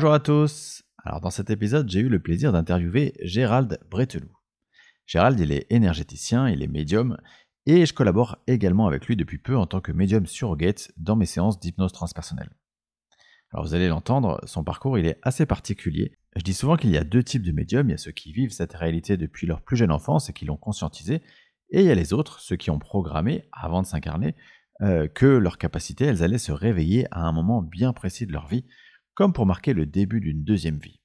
Bonjour à tous. Alors dans cet épisode, j'ai eu le plaisir d'interviewer Gérald Breteloup. Gérald, il est énergéticien, il est médium, et je collabore également avec lui depuis peu en tant que médium surrogate dans mes séances d'hypnose transpersonnelle. Alors vous allez l'entendre, son parcours il est assez particulier. Je dis souvent qu'il y a deux types de médiums, il y a ceux qui vivent cette réalité depuis leur plus jeune enfance et qui l'ont conscientisé, et il y a les autres, ceux qui ont programmé, avant de s'incarner, euh, que leurs capacités, elles allaient se réveiller à un moment bien précis de leur vie, comme pour marquer le début d'une deuxième vie.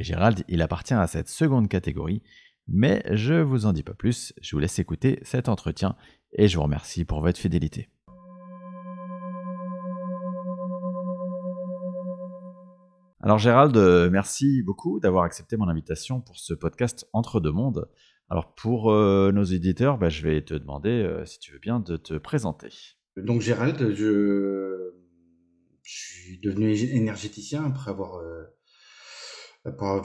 Gérald, il appartient à cette seconde catégorie, mais je vous en dis pas plus, je vous laisse écouter cet entretien et je vous remercie pour votre fidélité. Alors Gérald, euh, merci beaucoup d'avoir accepté mon invitation pour ce podcast Entre deux mondes. Alors pour euh, nos éditeurs, bah, je vais te demander, euh, si tu veux bien, de te présenter. Donc Gérald, je, suis devenu énergéticien après avoir, avoir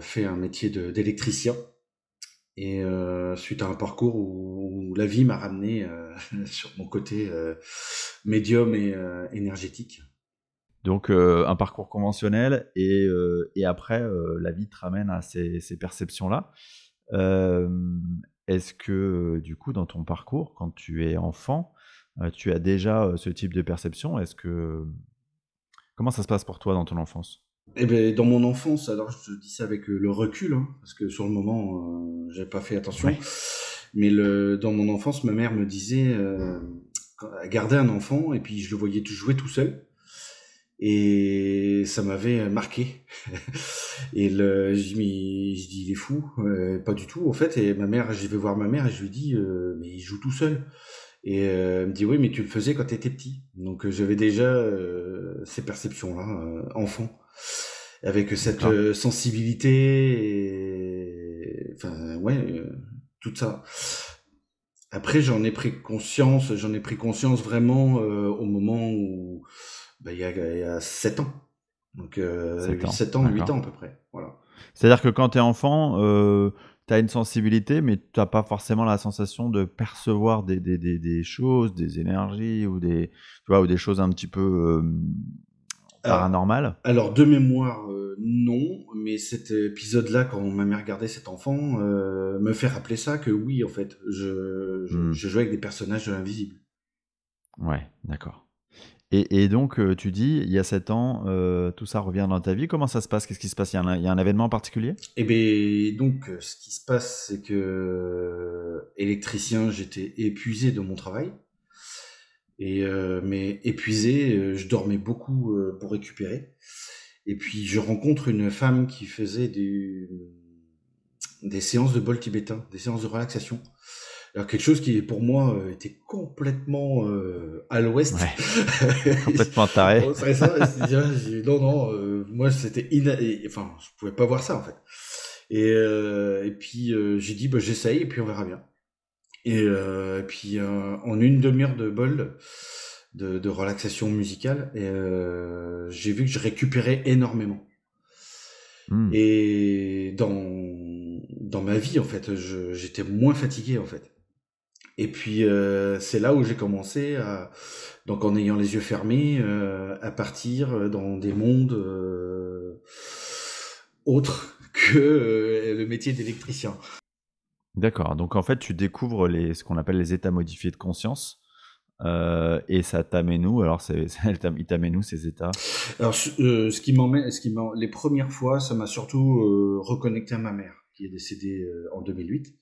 fait un métier d'électricien. Et suite à un parcours où, la vie m'a ramené sur mon côté médium et énergétique. Donc un parcours conventionnel et, et après la vie te ramène à ces perceptions-là. Est-ce que du coup dans ton parcours, quand tu es enfant, tu as déjà ce type de perception? Est-ce que comment ça se passe pour toi dans ton enfance? Eh ben, dans mon enfance, alors je dis ça avec le recul, hein, parce que sur le moment, euh, j'avais pas fait attention. Mais le, dans mon enfance, ma mère me disait, euh, garder un enfant, et puis je le voyais jouer tout seul et ça m'avait marqué. et le, je dis, je dis, il est fou, euh, pas du tout en fait. Et ma mère, je vais voir ma mère et je lui dis, euh, mais il joue tout seul. Et euh, elle me dit, oui, mais tu le faisais quand tu étais petit. Donc euh, j'avais déjà ces perceptions-là, enfant, avec cette sensibilité, et... enfin ouais, tout ça. Après, j'en ai pris conscience, j'en ai pris conscience vraiment au moment où bah, il, y a, il y a 7 ans. Donc euh, 7 ans, 7 ans 8 ans à peu près. Voilà. C'est-à-dire que quand tu es enfant, euh, tu as une sensibilité, mais tu n'as pas forcément la sensation de percevoir des, des, des, des, choses, des énergies ou des, tu vois, ou des choses un petit peu euh, paranormales alors, de mémoire, euh, non, mais cet épisode-là, quand ma mère regardait cet enfant, euh, me fait rappeler ça que oui, en fait, je, je, hmm. je jouais avec des personnages invisibles. Ouais, d'accord. Et, donc, euh, tu dis, il y a 7 ans, euh, tout ça revient dans ta vie. Comment ça se passe? Qu'est-ce qui se passe? Il y, a un, il y, un, événement particulier? Eh bien, donc, ce qui se passe, c'est que électricien, j'étais épuisé de mon travail. Et, euh, mais épuisé, je dormais beaucoup pour récupérer. Et puis, je rencontre une femme qui faisait des séances de bol tibétain, des séances de relaxation. Alors quelque chose qui pour moi euh, était complètement euh, à l'ouest. Ouais. complètement taré. non non, euh, moi c'était ina... enfin je pouvais pas voir ça en fait. Et, et puis j'ai dit bah, j'essaye et puis on verra bien. Et, et puis en une demi-heure de bol de, de relaxation musicale, j'ai vu que je récupérais énormément. Hmm. Et dans dans ma vie en fait, j'étais moins fatigué en fait. Et puis euh, c'est là où j'ai commencé à, donc en ayant les yeux fermés, euh, à partir dans des mondes euh, autres que le métier d'électricien. D'accord. Donc en fait, tu découvres les, ce qu'on appelle les états modifiés de conscience. et ça t'amène où? Alors, c'est, il t'amène où ces états? Alors, ce qui m'emmène, ce qui les premières fois, ça m'a surtout reconnecté à ma mère, qui est décédée en 2008.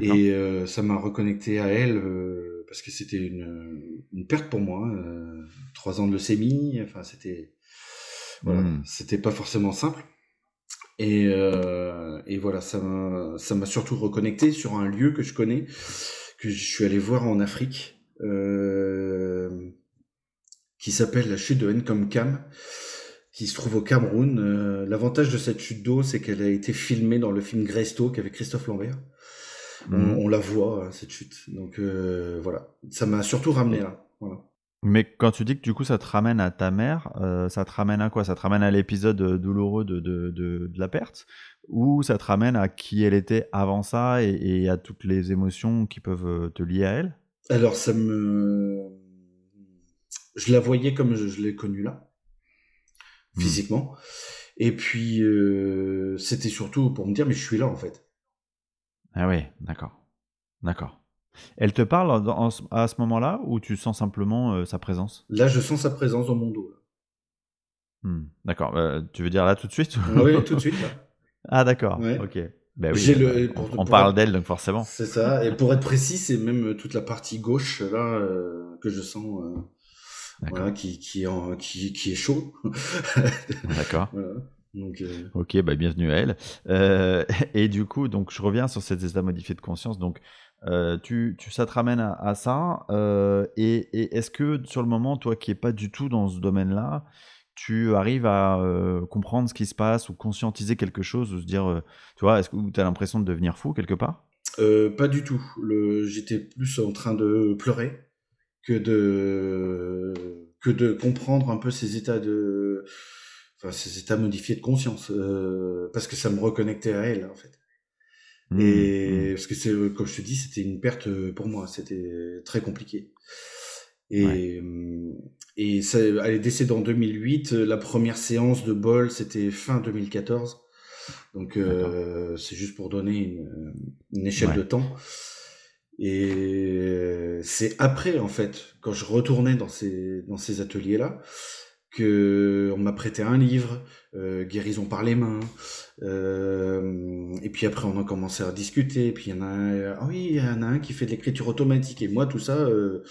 Et euh, ça m'a reconnecté à elle euh, parce que c'était une, une, perte pour moi. Euh, trois ans de leucémie, enfin c'était voilà, hmm. c'était pas forcément simple. Et, et voilà, ça m'a surtout reconnecté sur un lieu que je connais, que je suis allé voir en Afrique, qui s'appelle la chute de Nkomkam qui se trouve au Cameroun. L'avantage de cette chute d'eau, c'est qu'elle a été filmée dans le film Greystoke avec Christophe Lambert. Mhm. on, la voit euh, cette chute. Donc euh, voilà, ça m'a surtout ramené là. Mais quand tu dis que du coup ça te ramène à ta mère, euh, ça te ramène à quoi? Ça te ramène à l'épisode douloureux de, de, de, la perte? Ou ça te ramène à qui elle était avant ça et, à toutes les émotions qui peuvent te lier à elle? Alors ça me... Je la voyais comme je, l'ai connue là. mmh. physiquement. Et puis, euh, c'était surtout pour me dire, mais je suis là, en fait. Ah oui, d'accord. D'accord. Elle te parle à ce moment-là ou tu sens simplement euh, sa présence? Là, je sens sa présence dans mon dos. Hmm, d'accord. Euh, tu veux dire là tout de suite Oui, tout de suite. Ah, d'accord. Ok. Ben oui, le, on, parle d'elle, donc forcément. C'est ça. Et pour être précis, c'est même toute la partie gauche là que je sens voilà, qui, qui, en, qui, qui, est chaud. D'accord. Euh, ok, bah, bienvenue à elle. Euh, et du coup, donc je reviens sur cet état modifié de conscience. Donc, euh, tu, tu, ça te ramène à, ça. et, et est-ce que sur le moment, toi qui n'es pas du tout dans ce domaine-là, tu arrives à comprendre ce qui se passe ou conscientiser quelque chose ou se dire, tu vois, est-ce que tu as l'impression de devenir fou quelque part? Pas du tout. J'étais plus en train de pleurer que de que de comprendre un peu ces états de enfin ces états modifiés de conscience euh, parce que ça me reconnectait à elle en fait. Mmh, et mmh. parce que c'est comme je te dis c'était une perte pour moi. C'était très compliqué. Et et ça, elle est décédée en 2008 la première séance de bol c'était fin 2014 donc euh, c'est juste pour donner une, une échelle de temps. Et c'est après, en fait, quand je retournais dans ces, dans ces ateliers-là, que on m'a prêté un livre, euh, Guérison par les mains. Euh, et puis après, on a commencé à discuter. Et puis il y en a un, ah oui, il y en a un qui fait de l'écriture automatique. Et moi, tout ça, euh,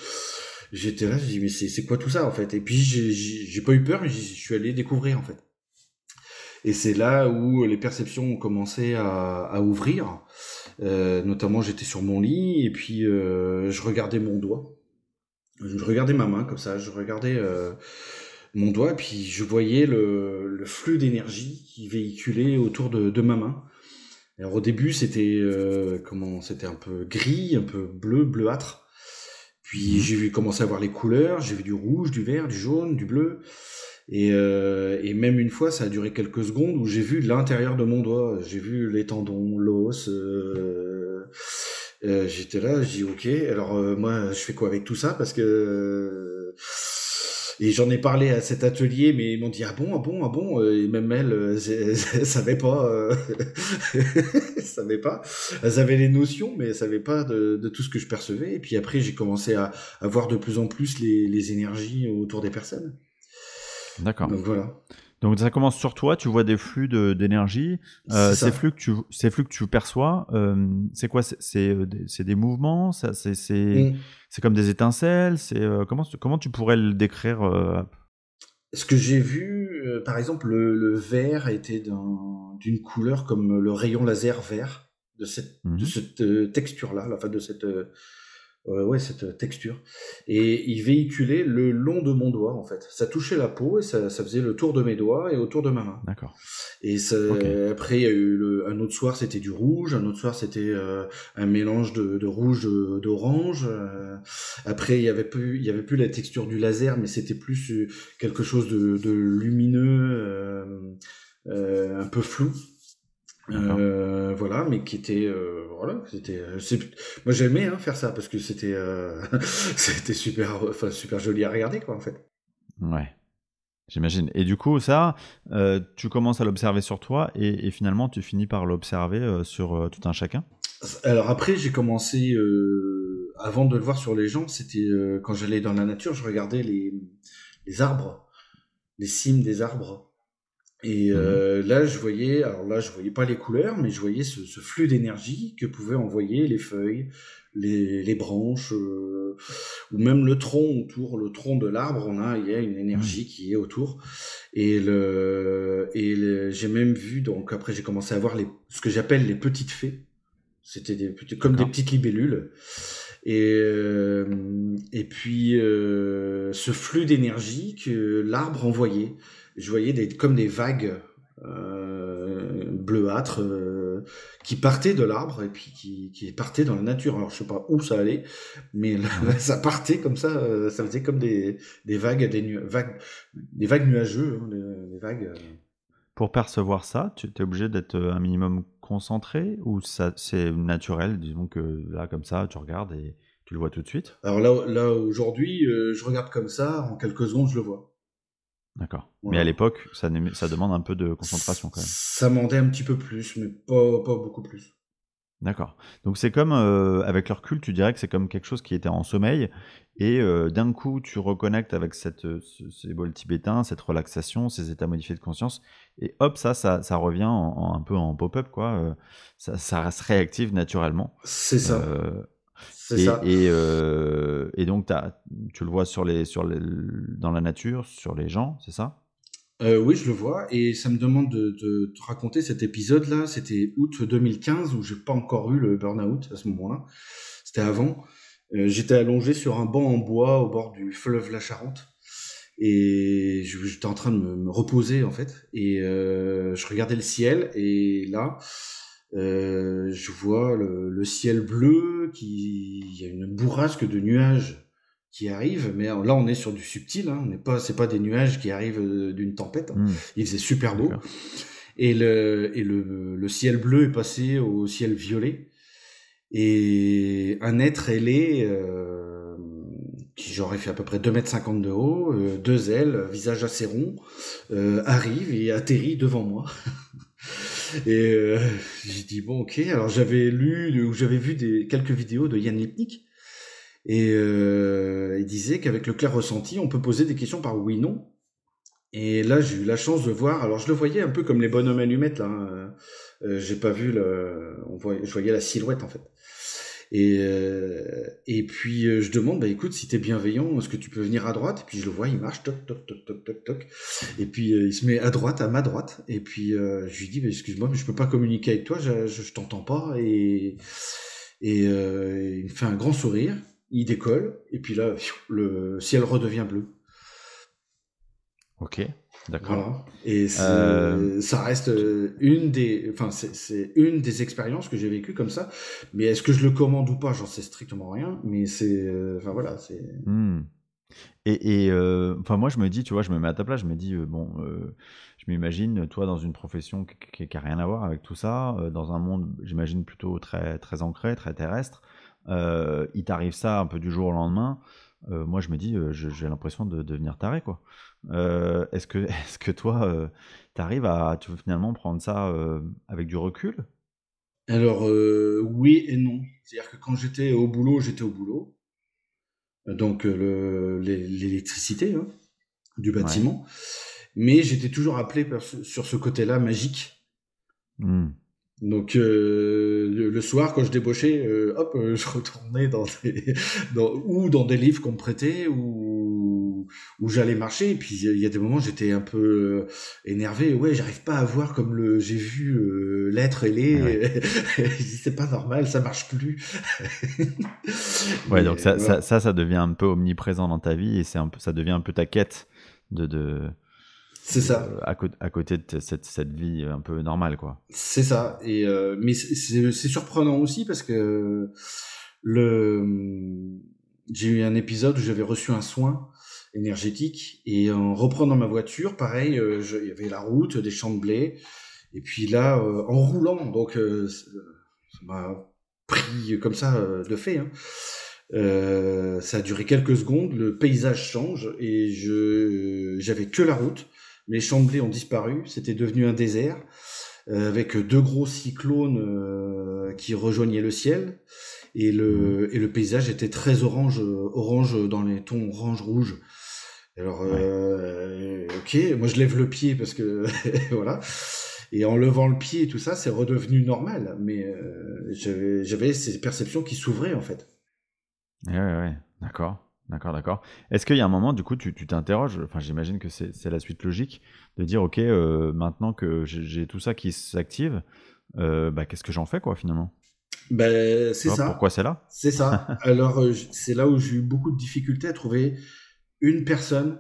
j'étais là, j'ai dit, mais c'est quoi tout ça, en fait? Et puis j'ai pas eu peur, mais je suis allé découvrir, en fait. Et c'est là où les perceptions ont commencé à, ouvrir. Euh, notamment, j'étais sur mon lit et puis euh, je regardais mon doigt. Je regardais ma main comme ça, je regardais euh, mon doigt et puis je voyais le, le flux d'énergie qui véhiculait autour de, de, ma main. Alors au début, c'était comment C'était un peu gris, un peu bleu, bleuâtre. Puis mmh. j'ai vu commencer à voir les couleurs. J'ai vu du rouge, du vert, du jaune, du bleu. Et, euh, et, même une fois, ça a duré quelques secondes où j'ai vu l'intérieur de mon doigt. J'ai vu les tendons, l'os. Euh, euh, J'étais là, j'ai dit ok. Alors euh, moi, je fais quoi avec tout ça? Parce que et j'en ai parlé à cet atelier, mais ils m'ont dit ah bon, ah bon, ah bon? Et même elles, elles, savaient pas, elles savaient pas. Elles avaient les notions, mais elles savaient pas de, de tout ce que je percevais. Et puis après, j'ai commencé à, à voir de plus en plus les, les énergies autour des personnes. D'accord. Donc voilà. Donc ça commence sur toi, tu vois des flux d'énergie. Euh, ces, flux que tu, ces flux que tu perçois, euh, c'est quoi? C'est euh, des, mouvements? C'est mm. c'est comme des étincelles? C'est comment, comment tu pourrais le décrire Ce que j'ai vu, par exemple, le, vert était d'une couleur comme le rayon laser vert de cette, de mm-hmm. cette texture-là, la fin de cette ouais, cette texture. Et il véhiculait le long de mon doigt, en fait. Ça touchait la peau et ça, ça faisait le tour de mes doigts et autour de ma main. D'accord. Et ça, après, il y a eu le, un autre soir, c'était du rouge. Un autre soir, c'était euh, un mélange de, de rouge, d'orange. Euh, après, il y avait plus, il y avait plus la texture du laser, mais c'était plus quelque chose de, de lumineux, un peu flou. Euh, voilà, mais qui était euh, voilà, c'était euh, moi j'aimais hein, faire ça parce que c'était euh, c'était super enfin super joli à regarder quoi en fait. Ouais. J'imagine. Et du coup, ça, tu commences à l'observer sur toi et, et, finalement, tu finis par l'observer sur tout un chacun? Alors après, j'ai commencé, avant de le voir sur les gens, c'était quand j'allais dans la nature, je regardais les, les arbres, les cimes des arbres. Et mmh euh, là, je voyais, alors là, je voyais pas les couleurs, mais je voyais ce, ce flux d'énergie que pouvaient envoyer les feuilles, les, les branches, euh, ou même le tronc autour, le tronc de l'arbre. On a, il y a une énergie mmh. qui est autour. Et le, et j'ai même vu, donc après, j'ai commencé à voir les, ce que j'appelle les petites fées. C'était des, comme des petites libellules. Et, euh, et puis, ce flux d'énergie que l'arbre envoyait je voyais des, comme des vagues euh, bleuâtres euh, qui partaient de l'arbre et puis qui, qui partaient dans la nature. Alors je sais pas où ça allait, mais ça partait comme ça, euh, ça faisait comme des, des vagues, des vagues, des vagues nuageux, hein, des, vagues. Pour percevoir ça, tu es obligé d'être un minimum concentré ou ça c'est naturel, disons que là comme ça, tu regardes et tu le vois tout de suite? Alors là, là aujourd'hui, je regarde comme ça, en quelques secondes, je le vois. D'accord. Mais à l'époque, ça, ça demande un peu de concentration quand même. Ça demandait un petit peu plus, mais pas, pas beaucoup plus. D'accord. Donc c'est comme, euh, avec leur recul, tu dirais que c'est comme quelque chose qui était en sommeil, et euh, d'un coup tu reconnectes avec cette, euh, ces bols tibétains, cette relaxation, ces états modifiés de conscience, et hop, ça, ça, ça revient un peu en pop-up, quoi. ça, ça se réactive naturellement. C'est ça. C'est et, ça. Et, donc tu le vois sur les, sur les, dans la nature, sur les gens, c'est ça? Euh, oui, je le vois, et ça me demande de, te raconter cet épisode-là. C'était août 2015 où j'ai pas encore eu le burn-out à ce moment-là. C'était avant. Euh, j'étais allongé sur un banc en bois au bord du fleuve la Charente et j'étais en train de me, reposer en fait. Et euh, je regardais le ciel et là, je vois le, le, ciel bleu qui, il y a une bourrasque de nuages qui arrive, mais là on est sur du subtil, hein, on n'est pas, c'est pas des nuages qui arrivent euh, d'une tempête. Hein. Hmm. Il faisait super beau et le et le, le, ciel bleu est passé au ciel violet et un être ailé euh, qui j'aurais fait à peu près 2 mètres 50 de haut, euh, deux ailes, visage assez rond, euh, arrive et atterrit devant moi. et euh, j'ai dit bon ok, alors j'avais lu ou j'avais vu des quelques vidéos de Yann Lipnik et euh, il disait qu'avec le clair ressenti, on peut poser des questions par oui/non. Et là, j'ai eu la chance de voir. Alors, je le voyais un peu comme les bonhommes allumettes. Là, hein. euh, j'ai pas vu le. On voyait, je voyais la silhouette en fait. Et euh, et puis euh, je demande, bah écoute, si t'es bienveillant, est-ce que tu peux venir à droite? Et puis je le vois, il marche, toc toc toc toc toc toc. Et puis euh, il se met à droite, à ma droite. Et puis je lui dis, bah, excuse-moi, mais je peux pas communiquer avec toi, je, je, je t'entends pas. Et et il me fait un grand sourire il décolle, et puis là, le ciel redevient bleu. Ok, d'accord. Voilà. Et euh, ça reste euh, une des, enfin, c'est une des expériences que j'ai vécues comme ça. Mais est-ce que je le commande ou pas J'en sais strictement rien. Mais c'est, euh, enfin voilà, c'est. Hmm. Et, enfin, moi, je me dis, tu vois, je me mets à ta place, je me dis, bon, je m'imagine, toi, dans une profession qui n'a rien à voir avec tout ça, dans un monde, j'imagine, plutôt très, très ancré, très terrestre. Il t'arrive ça un peu du jour au lendemain, euh, moi je me dis, euh, j'ai l'impression de devenir taré quoi. est-ce que, est-ce que toi, tu arrives à tu veux finalement prendre ça avec du recul? Alors oui et non. C'est-à-dire que quand j'étais au boulot, j'étais au boulot. Donc l'électricité hein, du bâtiment. Mais j'étais toujours appelé sur ce côté-là magique. Mmh. Donc euh, le, soir, quand je débauchais, euh, hop, euh, je retournais dans des, dans, ou dans des livres qu'on me prêtait, ou où j'allais marcher. Et puis il y a des moments, j'étais un peu énervé. Ouais, j'arrive pas à voir comme le j'ai vu l'être et les. c'est pas normal, ça marche plus. ouais, donc ça, ça, ça, ça, devient un peu omniprésent dans ta vie et c'est un peu, ça devient un peu ta quête de, de c'est ça. Euh, à, à, côté de cette, cette, vie un peu normale, quoi. C'est ça. Et euh, mais c'est surprenant aussi parce que le j'ai eu un épisode où j'avais reçu un soin énergétique et en reprenant ma voiture, pareil, euh, il y avait la route, des champs de blé, et puis là, en roulant, donc ça m'a pris comme ça de fait. Hein. Euh, ça a duré quelques secondes, le paysage change et je j'avais que la route les champs de blé ont disparu, c'était devenu un désert, euh, avec deux gros cyclones euh, qui rejoignaient le ciel, et le, et le paysage était très orange, orange dans les tons orange-rouge. Alors, euh, ok, moi je lève le pied parce que voilà. Et en levant le pied et tout ça, c'est redevenu normal. Mais j'avais ces perceptions qui s'ouvraient en fait. Ouais, ouais, ouais. d'accord. D'accord, d'accord. Est-ce qu'il y a un moment, du coup, tu t'interroges, enfin j'imagine que c'est la suite logique, de dire, ok, euh, maintenant que j'ai tout ça qui s'active, euh, bah, qu'est-ce que j'en fais, quoi, finalement? Ben, C'est ça. Pourquoi c'est là? C'est ça. Alors, euh, c'est là où j'ai eu beaucoup de difficultés à trouver une personne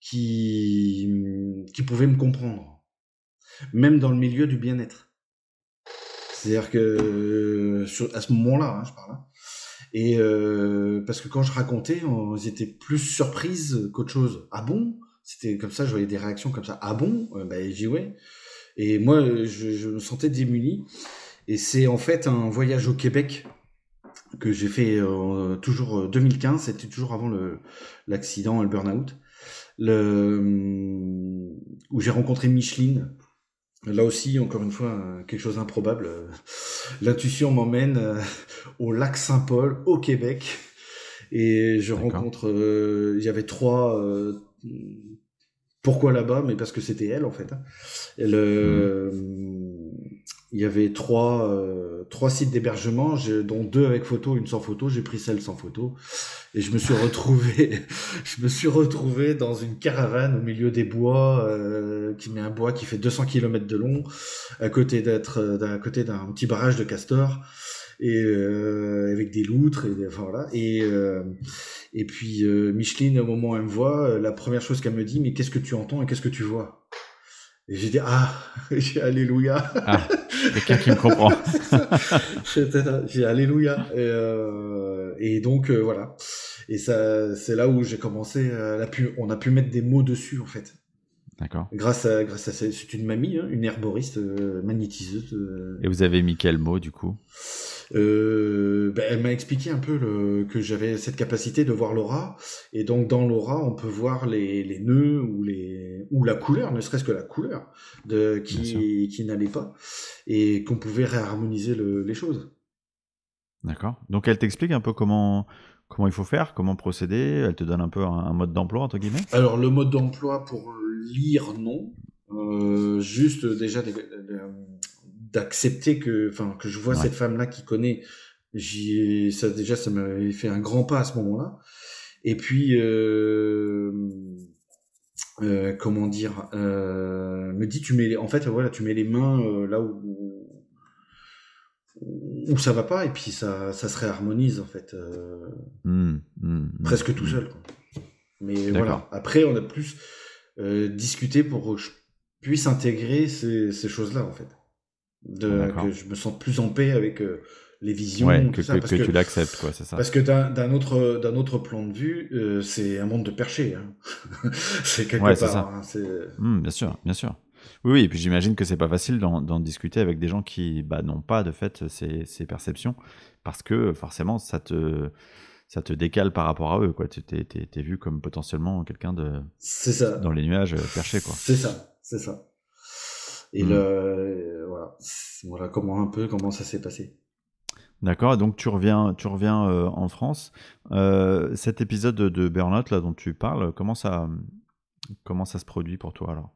qui, qui pouvait me comprendre, même dans le milieu du bien-être. C'est-à-dire que, à ce moment-là, hein, je parle, hein, et euh, parce que quand je racontais, on, ils étaient plus surprises qu'autre chose. Ah bon? C'était comme ça, je voyais des réactions comme ça. Ah bon? Euh, Ben j'y ouais. Et moi, je, me sentais démuni. Et c'est en fait un voyage au Québec que j'ai fait euh, toujours 2015. C'était toujours avant l'accident, le burn-out. le, où j'ai rencontré Micheline. Là aussi, encore une fois, quelque chose d'improbable. L'intuition m'emmène euh, au lac Saint-Paul, au Québec. Et je rencontre, euh, il y avait trois, euh, pourquoi là-bas Mais parce que c'était elle en fait. Hein. mmh. Il y avait trois, euh, trois sites d'hébergement, dont deux avec photo, une sans photo. J'ai pris celle sans photo. Et je me suis retrouvé, je me suis retrouvé dans une caravane au milieu des bois, euh, qui met un bois qui fait 200 km de long, à côté d'être, d'un côté d'un petit barrage de castors. Et euh, avec des loutres et voilà. Et euh, et puis euh, Micheline au moment où elle me voit la première chose qu'elle me dit mais qu'est-ce que tu entends et qu'est-ce que tu vois? Et j'ai dit ah j'ai alléluia. Ah, quelqu'un qui me comprend. J'ai alléluia. Et, et donc voilà. Et ça c'est là où j'ai commencé pu, on a pu mettre des mots dessus en fait. D'accord. Grâce à, grâce à c'est une mamie, hein, une herboriste magnétiseuse. Et vous avez mis quel mot du coup? Euh, ben, elle m'a expliqué un peu le, que j'avais cette capacité de voir l'aura, et donc dans l'aura, on peut voir les, les nœuds ou les ou la couleur, ne serait-ce que la couleur de qui qui n'allait pas, et qu'on pouvait réharmoniser le, les choses. D'accord. Donc elle t'explique un peu comment comment il faut faire, comment procéder. Elle te donne un peu un, mode d'emploi entre guillemets. Alors le mode d'emploi pour lire non, euh, juste déjà des, d'accepter que, enfin, que je vois cette femme-là qui connaît. J'y, ça déjà, ça m'avait fait un grand pas à ce moment-là. Et puis, euh, euh, comment dire, euh, me dit, tu mets, en fait, voilà, tu mets les mains euh, là où, où ça va pas, et puis ça, ça se réharmonise en fait, euh, mmh, mmh, mmh, presque tout seul. Quoi. Mais voilà. Après, on a plus euh, discuté pour que je puisse intégrer ces, ces choses-là en fait de, que je me sens plus en paix avec euh, les visions. que, que, tu l'acceptes, quoi, c'est ça. Parce que d'un autre, d'un autre plan de vue, euh, c'est un monde de perché. Hein. c'est quelque part. Ça. Hein, mmh, bien sûr, bien sûr. Oui, oui, et puis j'imagine que c'est pas facile d'en discuter avec des gens qui bah, n'ont pas de fait ces, ces, perceptions, parce que forcément, ça te, ça te décale par rapport à eux. Quoi. Tu t'es, es, vu comme potentiellement quelqu'un de. C'est ça. Dans les nuages euh, perché, quoi. C'est ça, c'est ça. Et mmh. le, voilà, voilà comment un peu comment ça s'est passé. D'accord, donc tu reviens, tu reviens euh, en France. Euh, cet épisode de Burnout là dont tu parles, comment ça, comment ça se produit pour toi alors?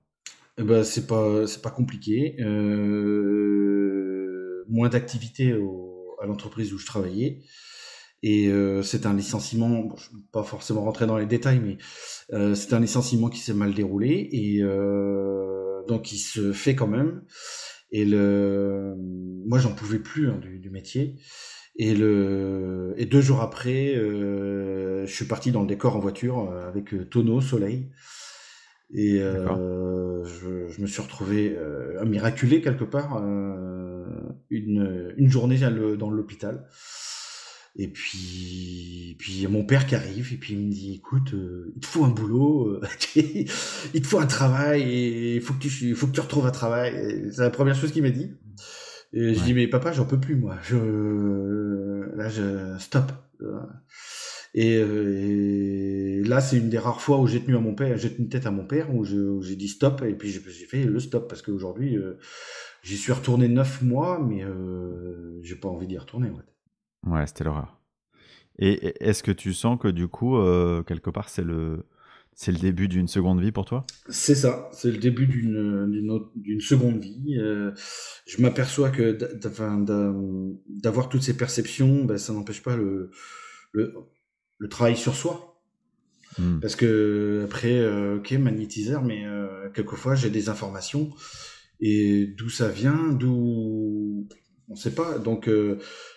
Eh ben, c'est pas, c'est pas compliqué. Euh, moins d'activité à l'entreprise où je travaillais. Et euh, c'est un licenciement, bon, je ne vais pas forcément rentrer dans les détails, mais euh, c'est un licenciement qui s'est mal déroulé. Et euh, donc il se fait quand même. Et le, moi j'en pouvais plus hein, du, métier. Et le, et deux jours après, euh, je suis parti dans le décor en voiture euh, avec euh, tonneau, soleil. Et je, me suis retrouvé miraculé quelque part une, une journée dans l'hôpital. Et puis, puis mon père qui arrive et puis il me dit, écoute, euh, il te faut un boulot, euh, il te faut un travail et il faut que tu, faut que tu retrouves un travail. C'est la première chose qu'il m'a dit. Et je dis, mais papa, j'en peux plus moi. Je, là, je stop. Et, et là, c'est une des rares fois où j'ai tenu à mon père, j'ai tenu tête à mon père, où j'ai dit stop et puis j'ai fait le stop parce qu'aujourd'hui, euh, j'y suis retourné neuf mois, mais euh, j'ai pas envie d'y retourner. Ouais. Ouais, c'était l'horreur. Et est-ce que tu sens que du coup, euh, quelque part, c'est le, c'est le début d'une seconde vie pour toi? C'est ça, c'est le début d'une, seconde vie. Euh, je m'aperçois que d'avoir toutes ces perceptions, ben, ça n'empêche pas le, le, le, travail sur soi. Hmm. Parce que après, euh, ok, magnétiseur, mais quelquefois j'ai des informations et d'où ça vient, d'où on ne sait pas. Donc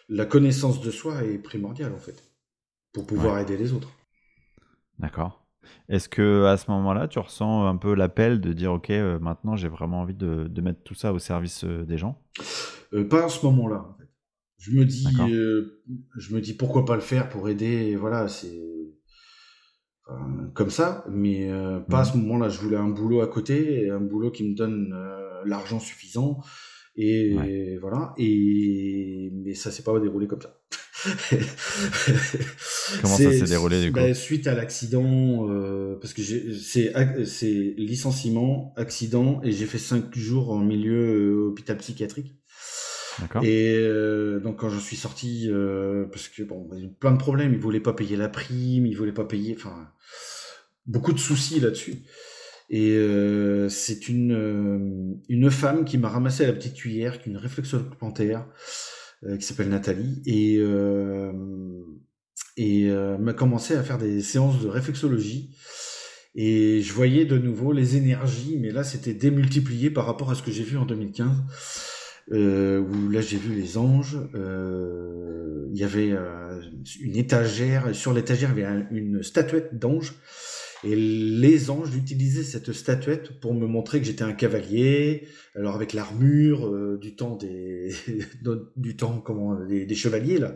la connaissance de soi est primordiale en fait pour pouvoir aider les autres. D'accord. Est-ce que à ce moment-là, tu ressens un peu l'appel de dire ok, euh, maintenant j'ai vraiment envie de, mettre tout ça au service euh, des gens? Euh, Pas à ce moment-là. En fait. Je me dis, je me dis pourquoi pas le faire pour aider. Voilà, c'est comme ça, mais pas à mmh. ce moment-là. Je voulais un boulot à côté, un boulot qui me donne l'argent suffisant et voilà. Et mais ça s'est pas déroulé comme ça. Comment ça s'est déroulé du coup? bah, Suite à l'accident, euh, parce que c'est c'est licenciement, accident, et j'ai fait cinq jours en milieu euh, hôpital psychiatrique. Et euh, donc quand je suis sorti, euh, parce que bon, plein de problèmes, ils voulaient pas payer la prime, ils voulaient pas payer, enfin beaucoup de soucis là-dessus. Et euh, c'est une euh, une femme qui m'a ramassé à la petite cuillère, qui est une réflexologue plantaire, euh, qui s'appelle Nathalie, et et m'a commencé à faire des séances de réflexologie. Et je voyais de nouveau les énergies, mais là c'était démultiplié par rapport à ce que j'ai vu en 2015 euh, où là j'ai vu les anges. Euh, il y avait euh, une étagère, sur l'étagère il y avait une statuette d'ange et les anges utilisaient cette statuette pour me montrer que j'étais un cavalier, alors avec l'armure euh, du temps des du temps comment des, des chevaliers là.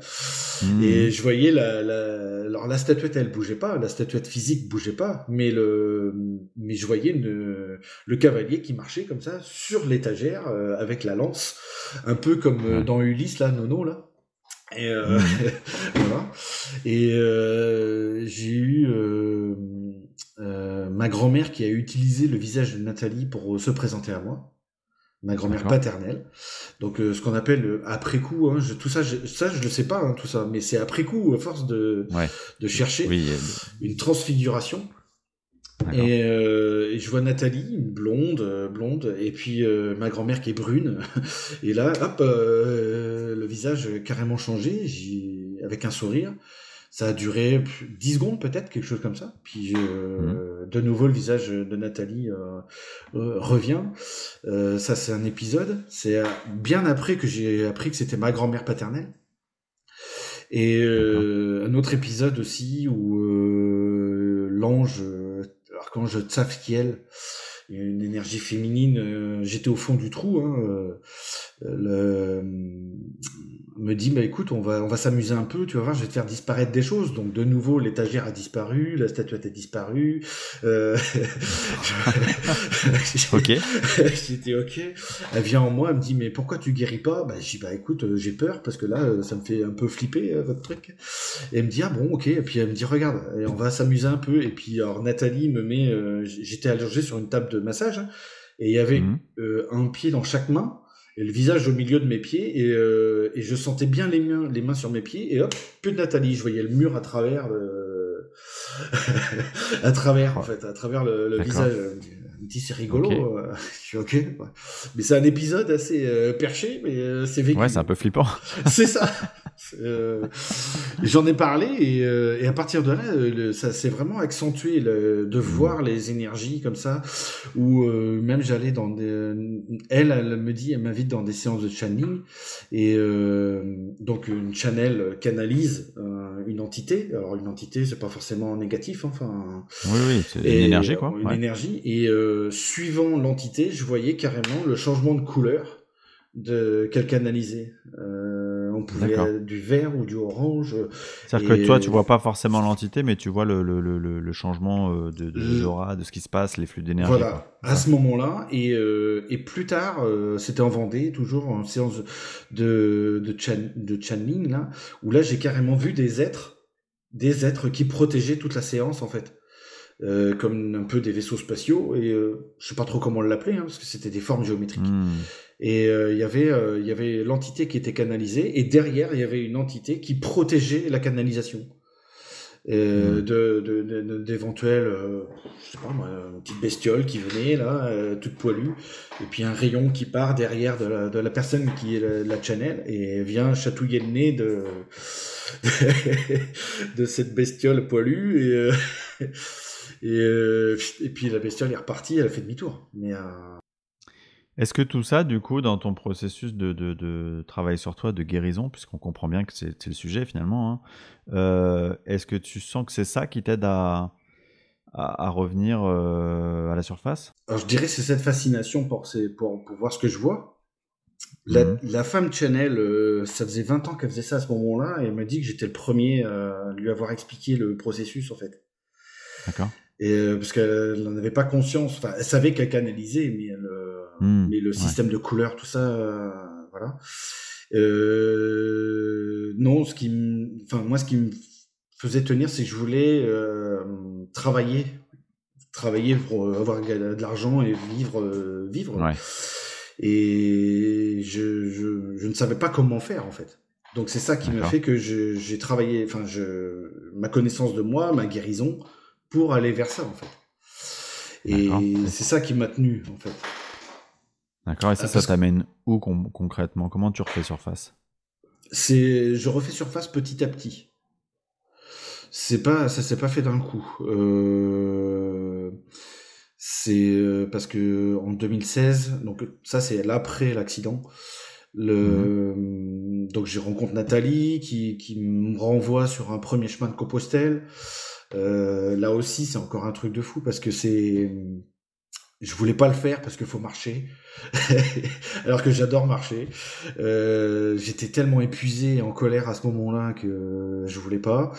Mmh. Et je voyais la, la alors la statuette elle bougeait pas, la statuette physique bougeait pas, mais le mais je voyais une, le cavalier qui marchait comme ça sur l'étagère euh, avec la lance, un peu comme euh, dans Ulysse là, Nono là. Et mmh. voilà. Et j'ai eu euh, ma grand-mère qui a utilisé le visage de Nathalie pour euh, se présenter à moi, ma grand-mère paternelle. Donc euh, ce qu'on appelle après coup, hein, tout ça, je, ça je le sais pas, hein, tout ça, mais c'est après coup, à force de, de chercher une transfiguration. Et, et, je vois Nathalie, blonde, blonde, et puis ma grand-mère qui est brune. et là, hop, le visage carrément changé, avec un sourire. Ça a duré 10 secondes peut-être, quelque chose comme ça. Puis euh, de nouveau le visage de Nathalie euh, euh, revient. ça c'est un épisode. C'est bien après que j'ai appris que c'était ma grand-mère paternelle. Et un autre épisode aussi où l'ange, l'archange Tzafkiel, une énergie féminine, j'étais au fond du trou. Hein, le, me dit bah écoute on va on va s'amuser un peu tu vas voir je vais te faire disparaître des choses. Donc de nouveau l'étagère a disparu la statuette a disparu euh... ok. J'étais ok. Elle vient en moi elle me dit mais pourquoi tu guéris pas? Bah je dis bah écoute euh, j'ai peur parce que là euh, ça me fait un peu flipper euh, votre truc. Et elle me dit ah bon ok. Et puis elle me dit regarde on va s'amuser un peu. Et puis alors Nathalie me met j'étais allongé sur une table de massage hein, et il y avait mhm. un pied dans chaque main le visage au milieu de mes pieds et, euh, et, je sentais bien les mains, les mains sur mes pieds et hop, plus de Nathalie, je voyais le mur à travers le... à travers en fait, à travers le, le visage. Me dit c'est rigolo, euh, je suis ok. Mais c'est un épisode assez euh, perché, mais c'est vécu. Ouais, c'est un peu flippant. c'est ça. Euh, J'en ai parlé et, euh, et, à partir de là, euh, ça s'est vraiment accentué le, de mmh. voir les énergies comme ça. Ou euh, même j'allais dans des, elle, elle me dit, elle m'invite dans des séances de channeling et donc une channel canalise une entité. Alors une entité, c'est pas forcément négatif, hein, enfin. Oui, oui, c'est une énergie quoi. Une énergie et suivant l'entité, je voyais carrément le changement de couleur de qu'elle canalisait. Euh, on pouvait du vert ou du orange. C'est-à-dire que toi, tu vois pas forcément l'entité, mais tu vois le, le, le, le changement euh, de, de l'aura, de ce qui se passe, les flux d'énergie. Voilà, à ce moment-là. Et, euh, et plus tard, euh, c'était en Vendée, toujours en séance de, de, chan, de channeling, là, où là, j'ai carrément vu des êtres, des êtres qui protégeaient toute la séance, en fait. Euh, comme un peu des vaisseaux spatiaux et euh, je sais pas trop comment l'appeler hein, parce que c'était des formes géométriques hmm. et euh, il y avait il y avait l'entité qui était canalisée et derrière il y avait une entité qui protégeait la canalisation hmm. de d'éventuelles je sais pas moi une petite bestiole qui venait là toute poilue et puis un rayon qui part derrière de la, de la personne qui est la, la channel et vient chatouiller le nez de de cette bestiole poilue et Et, euh, et puis la bestiole est repartie, elle a fait demi-tour. Mais euh, est-ce que tout ça, du coup, dans ton processus de, de, de travail sur toi, de guérison, puisqu'on comprend bien que c'est le sujet finalement, hein, euh, est-ce que tu sens que c'est ça qui t'aide à, à, revenir à la surface? Alors, je dirais que c'est cette fascination pour, pour, pour, voir ce que je vois. La, mmh la femme Chanel, ça faisait 20 ans qu'elle faisait ça à ce moment-là, et elle m'a dit que j'étais le premier à lui avoir expliqué le processus, en fait. D'accord. Et euh, parce qu'elle n'en avait pas conscience. Enfin, elle savait qu'elle canalisait, mais, elle, euh, hmm, mais le système de couleurs, tout ça, euh, voilà. non, ce qui, enfin moi, ce qui me faisait tenir, c'est que je voulais travailler, travailler pour avoir de l'argent et vivre, vivre. Et je, je, je ne savais pas comment faire en fait. Donc c'est ça qui m'a fait que j'ai travaillé, enfin, je, ma connaissance de moi, ma guérison, pour aller vers ça en fait. Et c'est ça qui m'a tenu en fait. D'accord. Et ça, ça t'amène où concrètement? Comment tu refais surface? C'est, je refais surface petit à petit. C'est pas, ça s'est pas fait d'un coup. Euh, c'est euh, parce que en 2016, donc ça c'est l'après l'accident. Le, mmh. donc je rencontre Nathalie qui, qui me renvoie sur un premier chemin de Compostelle. Euh, là aussi, c'est encore un truc de fou parce que c'est, je voulais pas le faire parce qu'il faut marcher, alors que j'adore marcher. Euh, J'étais tellement épuisé et en colère à ce moment-là que je voulais pas.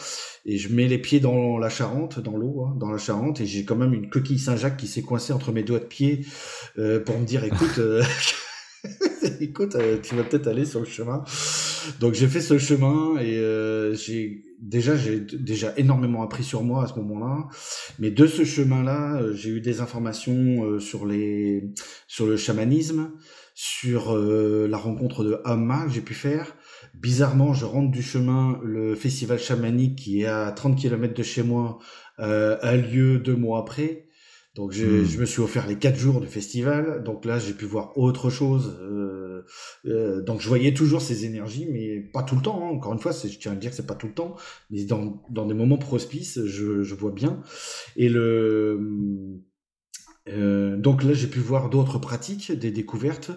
Et je mets les pieds dans la Charente, dans l'eau, hein, dans la Charente, et j'ai quand même une coquille Saint-Jacques qui s'est coincée entre mes doigts de pied euh, pour me dire, écoute. Euh, écoute, euh, tu vas peut-être aller sur le chemin. Donc j'ai fait ce chemin et euh, j'ai déjà j'ai déjà énormément appris sur moi à ce moment-là. Mais de ce chemin-là, euh, j'ai eu des informations sur les sur le chamanisme, sur la rencontre de Amma que j'ai pu faire. Bizarrement, je rentre du chemin, le festival chamanique qui est à 30 km de chez moi a lieu deux mois après. Donc hmm. je me suis offert les quatre jours du festival. Donc là, j'ai pu voir autre chose. Euh, euh, donc je voyais toujours ces énergies, mais pas tout le temps. Hein. Encore une fois, je tiens à dire que c'est pas tout le temps, mais dans, dans des moments prospices, je, je vois bien. Et le euh, donc là, j'ai pu voir d'autres pratiques, des découvertes.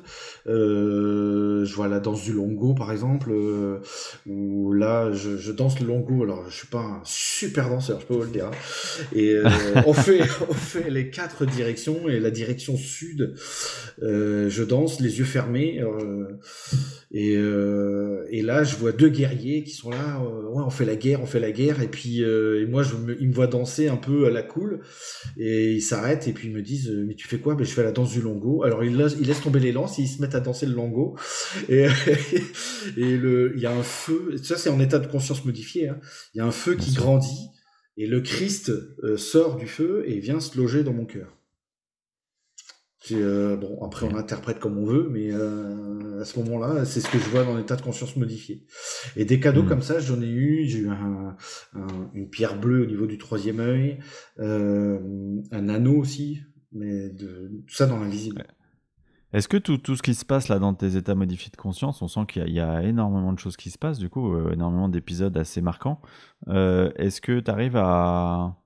Euh, je vois la danse du longo, par exemple, euh, où là, je, je, danse le longo. Alors, je suis pas un super danseur, je peux vous le dire. Hein. Et euh, on fait, on fait les quatre directions et la direction sud, je danse les yeux fermés. Et, et là, je vois deux guerriers qui sont là. ouais, on fait la guerre, on fait la guerre. Et puis, et moi, je me, ils me voient danser un peu à la cool. Et ils s'arrêtent et puis ils me disent euh, mais tu fais quoi ben, je fais la danse du longo alors ils laissent, laisse tomber les lances et ils se mettent à danser le longo et il y a un feu ça c'est en état de conscience modifié hein. il y a un feu qui grandit et le Christ euh, sort du feu et vient se loger dans mon cœur euh, bon, après on interprète comme on veut, mais euh, à ce moment-là, c'est ce que je vois dans l'état de conscience modifié. Et des cadeaux hmm. comme ça, j'en ai eu. J'ai eu un, une pierre bleue au niveau du troisième œil, euh, un anneau aussi, mais de, tout ça dans l'invisible. Est-ce que tout, tout, ce qui se passe là dans tes états modifiés de conscience, on sent qu'il y, a énormément de choses qui se passent, du coup, énormément d'épisodes assez marquants. Est-ce que tu arrives à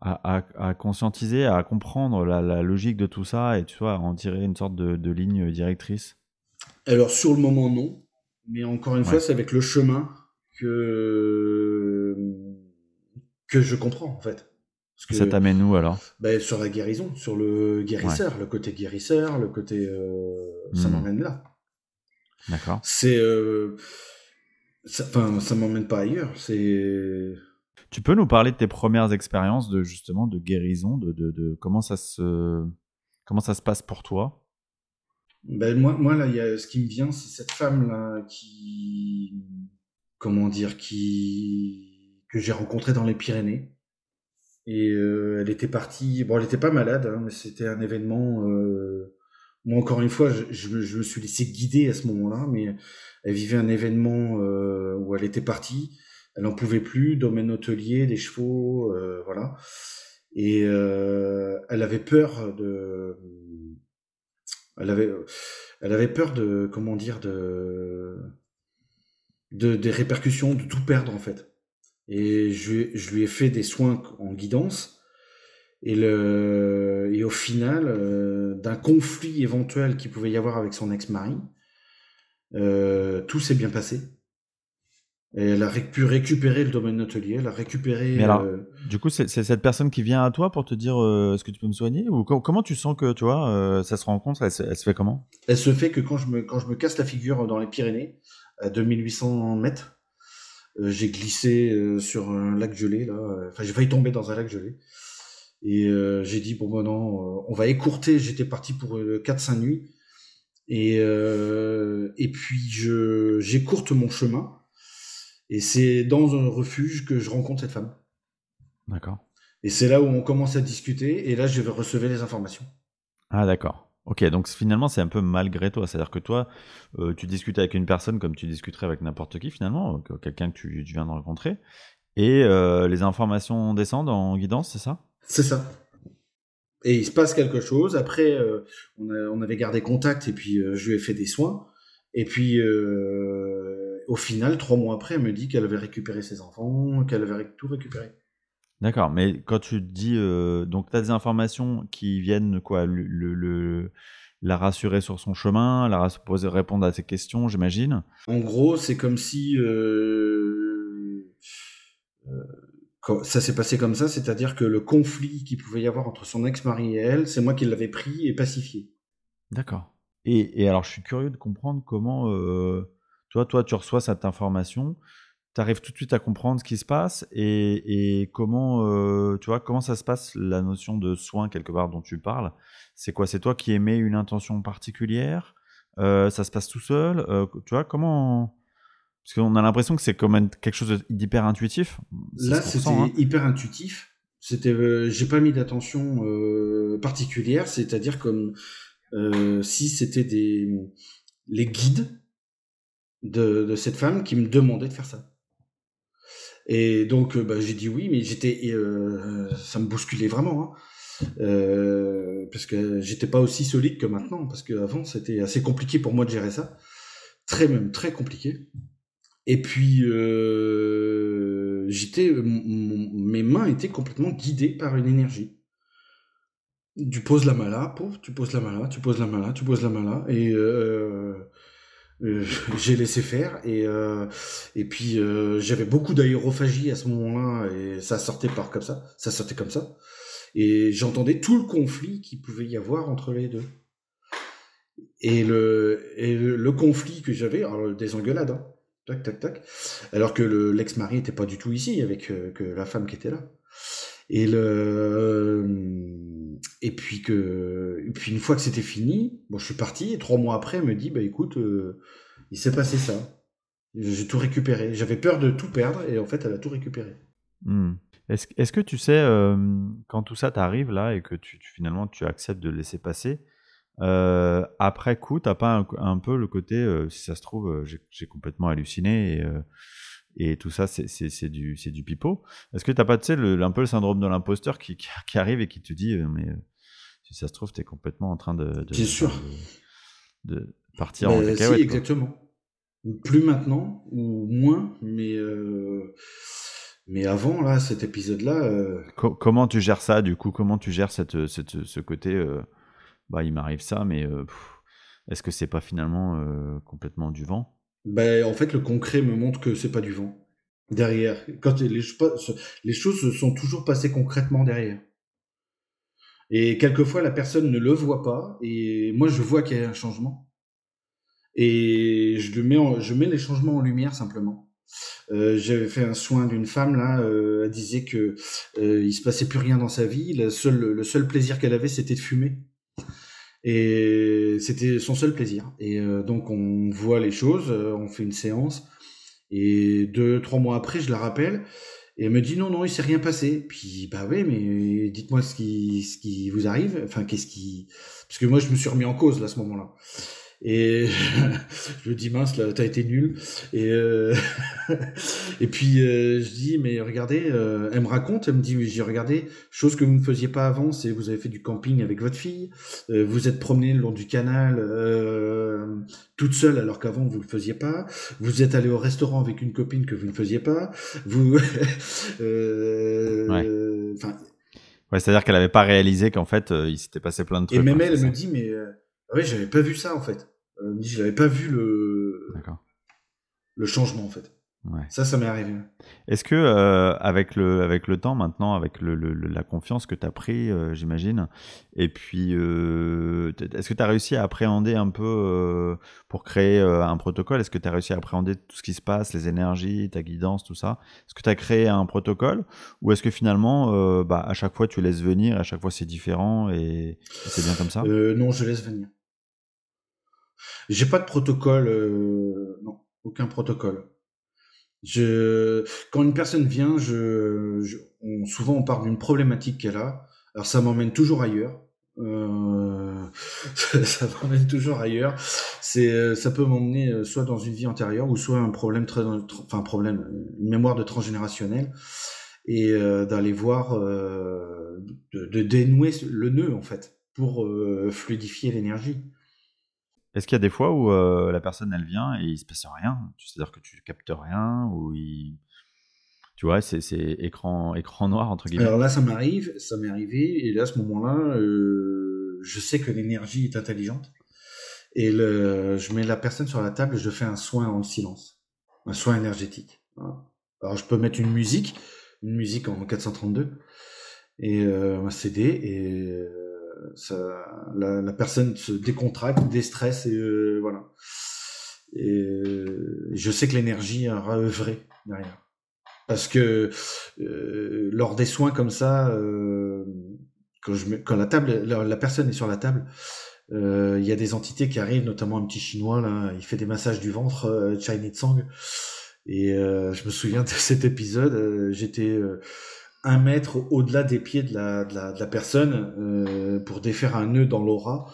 à, conscientiser, à comprendre la, logique de tout ça et tu vois, à en tirer une sorte de, ligne directrice Alors sur le moment non, mais encore une fois c'est avec le chemin que que je comprends en fait. ça t'amène où alors? Ben, Sur la guérison, sur le guérisseur, le côté guérisseur, le côté... Euh, ça hmm. m'emmène là. D'accord. C'est... Euh, enfin, ça m'emmène pas ailleurs. C'est tu peux nous parler de tes premières expériences de justement de guérison, de, de, comment ça se comment ça se passe pour toi? Ben moi, y a, ce qui me vient, c'est cette femme là qui comment dire qui que j'ai rencontrée dans les Pyrénées. Et euh, elle était partie. Bon, elle était pas malade, hein, mais c'était un événement. Euh, moi, encore une fois, je, je, me suis laissé guider à ce moment-là, mais elle vivait un événement euh, où elle était partie elle n'en pouvait plus, domaine hôtelier, des chevaux, euh, voilà. Et euh, elle avait peur de, elle avait, elle avait peur de, comment dire, de, de des répercussions, de tout perdre en fait. Et je, lui ai fait des soins en guidance. Et, le, et au final, euh, d'un conflit éventuel qui pouvait y avoir avec son ex-mari, tout s'est bien passé. Et elle a pu récupérer le domaine hôtelier, elle a récupéré. Mais alors, euh, du coup, c'est cette personne qui vient à toi pour te dire euh, est-ce que tu peux me soigner ou comment tu sens que tu vois euh, ça se rencontre elle se, elle se, fait comment? Elle se fait que quand je me quand je me casse la figure dans les Pyrénées à 2800 mètres, j'ai glissé sur un lac gelé là. Enfin, j'ai failli tomber dans un lac gelé. Et j'ai dit bon, bon non, on va écourter. J'étais parti pour 4-5 nuits. Et, et puis, j'écourte mon chemin. Et c'est dans un refuge que je rencontre cette femme. D'accord. Et c'est là où on commence à discuter. Et là, je vais recevoir les informations. Ah, d'accord. Ok, donc finalement, c'est un peu malgré toi. C'est-à-dire que toi, euh, tu discutes avec une personne comme tu discuterais avec n'importe qui, finalement, euh, quelqu'un que tu, viens de rencontrer, et euh, les informations descendent en guidance, c'est ça? C'est ça. Et il se passe quelque chose. Après, on, avait gardé contact, et puis je lui ai fait des soins. Et puis, au final, trois mois après, elle me dit qu'elle avait récupéré ses enfants, qu'elle avait tout récupéré. D'accord, mais quand tu dis, euh, donc tu as des informations qui viennent quoi, le, la rassurer sur son chemin, la poser, répondre à ses questions, j'imagine. En gros, c'est comme si euh, euh, ça s'est passé comme ça, c'est-à-dire que le conflit qu'il pouvait y avoir entre son ex-mari et elle, c'est moi qui l'avais pris et pacifié. D'accord. Et, et, alors, je suis curieux de comprendre comment, toi, toi, tu reçois cette information tu arrives tout de suite à comprendre ce qui se passe et, comment, euh, tu vois, comment ça se passe la notion de soin quelque part dont tu parles? C'est quoi? C'est toi qui émets une intention particulière? Euh, Ça se passe tout seul? Euh, Tu vois, comment Parce qu'on a l'impression que c'est comme quelque chose d'hyper intuitif. Là, c'était hein. hyper intuitif. C'était, j'ai pas mis d'attention particulière, c'est-à-dire comme si c'était des les guides de, cette femme qui me demandaient de faire ça. Et donc, euh, bah, j'ai dit oui, mais j'étais, euh, ça me bousculait vraiment, hein. euh, parce que j'étais pas aussi solide que maintenant, parce qu'avant c'était assez compliqué pour moi de gérer ça, très même très compliqué. Et puis j'étais, mes mains étaient complètement guidées par une énergie. Tu poses la main là, tu poses la main là, tu poses la main là, tu poses la main là, et j'ai laissé faire et euh, et puis euh, j'avais beaucoup d'aérophagie à ce moment-là et ça sortait par comme ça, ça sortait comme ça et j'entendais tout le conflit qu'il pouvait y avoir entre les deux. Et le et le, conflit que j'avais, des engueulades, hein, tac tac tac, alors que l'ex-mari était pas du tout ici avec que la femme qui était là. Et le et puis que puis une fois que c'était fini, bon je suis parti et trois mois après elle me dit bah écoute euh, il s'est passé ça, j'ai tout récupéré. J'avais peur de tout perdre et en fait elle a tout récupéré. Hmm. Est-ce est que tu sais euh, quand tout ça t'arrive là et que tu, finalement tu acceptes de laisser passer euh, après coup t'as pas un, peu le côté si ça se trouve j'ai complètement halluciné et tout ça, c'est du, du pipeau. Est-ce que tu n'as pas, tu sais, un peu le syndrome de l'imposteur qui, qui, arrive et qui te dit, euh, mais euh, si ça se trouve, tu es complètement en train de, de, sûr. de, partir en cacahuète. Si, exactement. Plus maintenant, ou moins, mais, euh, mais avant, là, cet épisode-là. comment tu gères ça, du coup? Comment tu gères cette, cette ce côté, bah, il m'arrive ça, mais est-ce que c'est pas finalement complètement du vent? Ben, en fait, le concret me montre que c'est pas du vent. Derrière. Quand les, choses sont toujours passées concrètement derrière. Et quelquefois, la personne ne le voit pas, et moi, je vois qu'il y a un changement. Et je, le mets, je mets les changements en lumière simplement. Euh, J'avais fait un soin d'une femme là, euh, elle disait que euh, il se passait plus rien dans sa vie. Le seul plaisir qu'elle avait, c'était de fumer. Et c'était son seul plaisir. Et euh, donc on voit les choses, euh, on fait une séance. Et deux, trois mois après, je la rappelle. Et elle me dit non, non, il s'est rien passé. Puis bah oui, mais dites-moi ce qui, ce qui vous arrive. Enfin, qu'est-ce qui... Parce que moi, je me suis remis en cause là, à ce moment-là. Et je dis mince, là, t'as été nul. Et euh... et puis euh, je dis mais regardez, euh, elle me raconte, elle me dit j'ai regardé chose que vous ne faisiez pas avant, c'est vous avez fait du camping avec votre fille, euh, vous êtes promené le long du canal toute seule alors qu'avant vous le faisiez pas, vous êtes allé au restaurant avec une copine que vous ne faisiez pas, vous. ouais. Ouais, c'est-à-dire qu'elle n'avait pas réalisé qu'en fait, il s'était passé plein de trucs. Et même elle, elle me dit, mais oui, j'avais pas vu ça en fait. Euh, je n'avais pas vu le, le changement en fait. Ça, ça m'est arrivé. Est-ce que euh, avec le avec le temps maintenant, avec le, la confiance que tu as pris, euh, j'imagine, et puis est-ce que tu as réussi à appréhender un peu pour créer un protocole? Est-ce que tu as réussi à appréhender tout ce qui se passe, les énergies, ta guidance, tout ça? Est-ce que tu as créé un protocole? Ou est-ce que finalement, bah, à chaque fois tu laisses venir, à chaque fois c'est différent et c'est bien comme ça? Non, je laisse venir J'ai pas de protocole, non, aucun protocole. Je, quand une personne vient, je, souvent on parle d'une problématique qu'elle a. Alors ça m'emmène toujours ailleurs. Euh, ça m'emmène toujours ailleurs. C'est, euh, ça peut m'emmener euh, soit dans une vie antérieure ou soit un problème très, enfin problème, une mémoire de transgénérationnel et d'aller voir, de, dénouer le nœud en fait pour fluidifier l'énergie. Est-ce qu'il y a des fois où la personne elle vient et il se passe rien? C'est-à-dire que tu captes rien ou tu vois, c'est écran, écran noir, entre guillemets? Alors là, ça m'arrive, ça m'est arrivé, et là, à ce moment-là, euh, je sais que l'énergie est intelligente, et je mets la personne sur la table et je fais un soin en silence, un soin énergétique. Alors, je peux mettre une musique, une musique en 432, et euh, un CD, et euh, la, personne se décontracte, déstresse, et euh, voilà. Et je sais que l'énergie a œuvré derrière. Parce que euh, lors des soins comme ça, euh, quand, la table, la, personne est sur la table, euh, il y a des entités qui arrivent, notamment un petit chinois là, il fait des massages du ventre, euh, Chinese Tsang. Et je me souviens de cet épisode, j'étais un mètre au-delà des pieds de la, de la, de la personne pour défaire un nœud dans l'aura.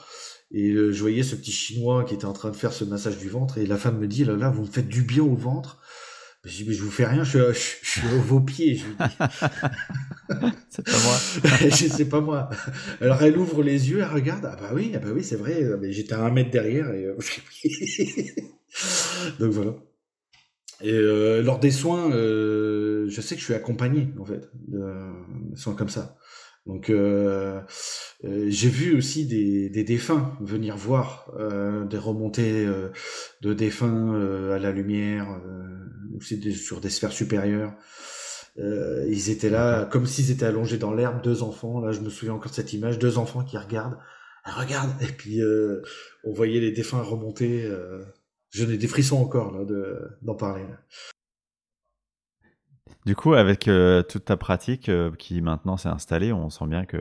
Et je voyais ce petit chinois qui était en train de faire ce massage du ventre et la femme me dit là là vous me faites du bien au ventre je dis, mais je vous fais rien, je, suis à vos pieds. Je c'est pas moi. je sais pas moi. Alors elle ouvre les yeux, elle regarde. Ah bah oui, ah bah oui, c'est vrai. Mais j'étais à un mètre derrière. Et... Euh, Donc voilà. Et euh, lors des soins, euh, je sais que je suis accompagné en fait de, soins comme ça. Donc euh, euh, j'ai vu aussi des, des, défunts venir voir euh, des remontées euh, de défunts à la lumière, aussi des, sur des sphères supérieures. ils étaient là comme s'ils étaient allongés dans l'herbe, deux enfants. Là, je me souviens encore de cette image, deux enfants qui regardent, regarde, et puis on voyait les défunts remonter. Je n'ai des frissons encore là d'en parler. Du coup, avec euh, toute ta pratique euh, qui maintenant s'est installée, on sent bien que